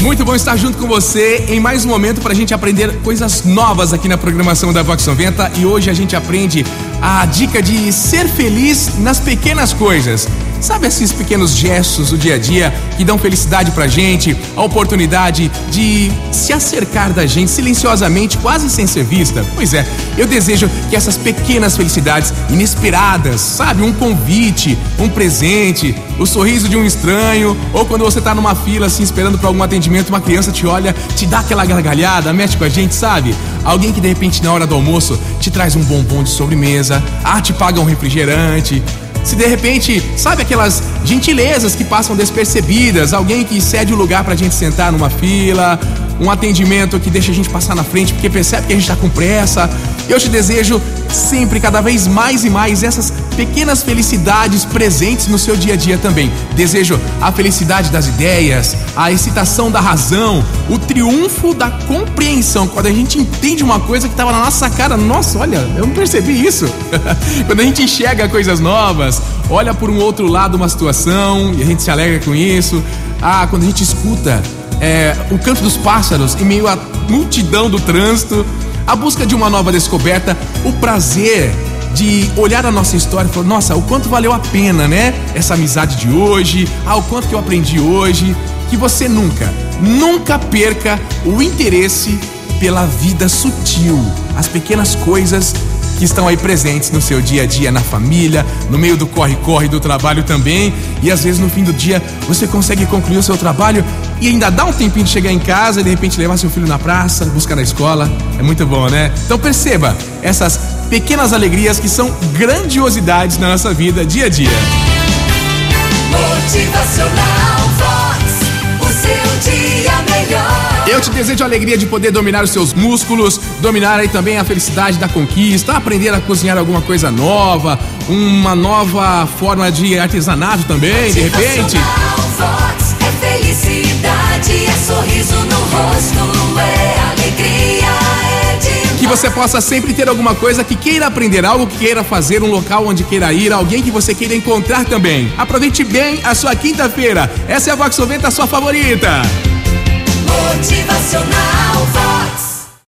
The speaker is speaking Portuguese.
Muito bom estar junto com você em mais um momento para a gente aprender coisas novas aqui na programação da Vox 90 e hoje a gente aprende a dica de ser feliz nas pequenas coisas. Sabe esses pequenos gestos do dia a dia que dão felicidade pra gente, a oportunidade de se acercar da gente silenciosamente, quase sem ser vista? Pois é, eu desejo que essas pequenas felicidades inesperadas, sabe, um convite, um presente, o sorriso de um estranho, ou quando você tá numa fila assim esperando para algum atendimento, uma criança te olha, te dá aquela gargalhada, mexe com a gente, sabe? Alguém que de repente na hora do almoço te traz um bombom de sobremesa, ah, te paga um refrigerante, se de repente, sabe aquelas gentilezas que passam despercebidas, alguém que cede o lugar pra gente sentar numa fila, um atendimento que deixa a gente passar na frente porque percebe que a gente tá com pressa. Eu te desejo sempre, cada vez mais e mais, essas pequenas felicidades presentes no seu dia a dia também. Desejo a felicidade das ideias, a excitação da razão, o triunfo da compreensão. Quando a gente entende uma coisa que estava na nossa cara, nossa, olha, eu não percebi isso. Quando a gente enxerga coisas novas, olha por um outro lado uma situação e a gente se alegra com isso. Ah, quando a gente escuta é, o canto dos pássaros em meio à multidão do trânsito, a busca de uma nova descoberta, o prazer de olhar a nossa história e falar, nossa, o quanto valeu a pena, né? Essa amizade de hoje, ah, o quanto que eu aprendi hoje. Que você nunca, nunca perca o interesse pela vida sutil, as pequenas coisas que estão aí presentes no seu dia a dia, na família, no meio do corre-corre do trabalho também. E às vezes no fim do dia você consegue concluir o seu trabalho e ainda dá um tempinho de chegar em casa e de repente levar seu filho na praça, buscar na escola. É muito bom, né? Então perceba essas pequenas alegrias que são grandiosidades na nossa vida dia a dia. Motivacional te desejo a alegria de poder dominar os seus músculos, dominar aí também a felicidade da conquista, aprender a cozinhar alguma coisa nova, uma nova forma de artesanato também, de repente. Vox. É felicidade, é sorriso no rosto, é alegria. Que você possa sempre ter alguma coisa que queira aprender, algo que queira fazer, um local onde queira ir, alguém que você queira encontrar também. Aproveite bem a sua quinta-feira. Essa é a Vox 90, a sua favorita. Motivacional Vox.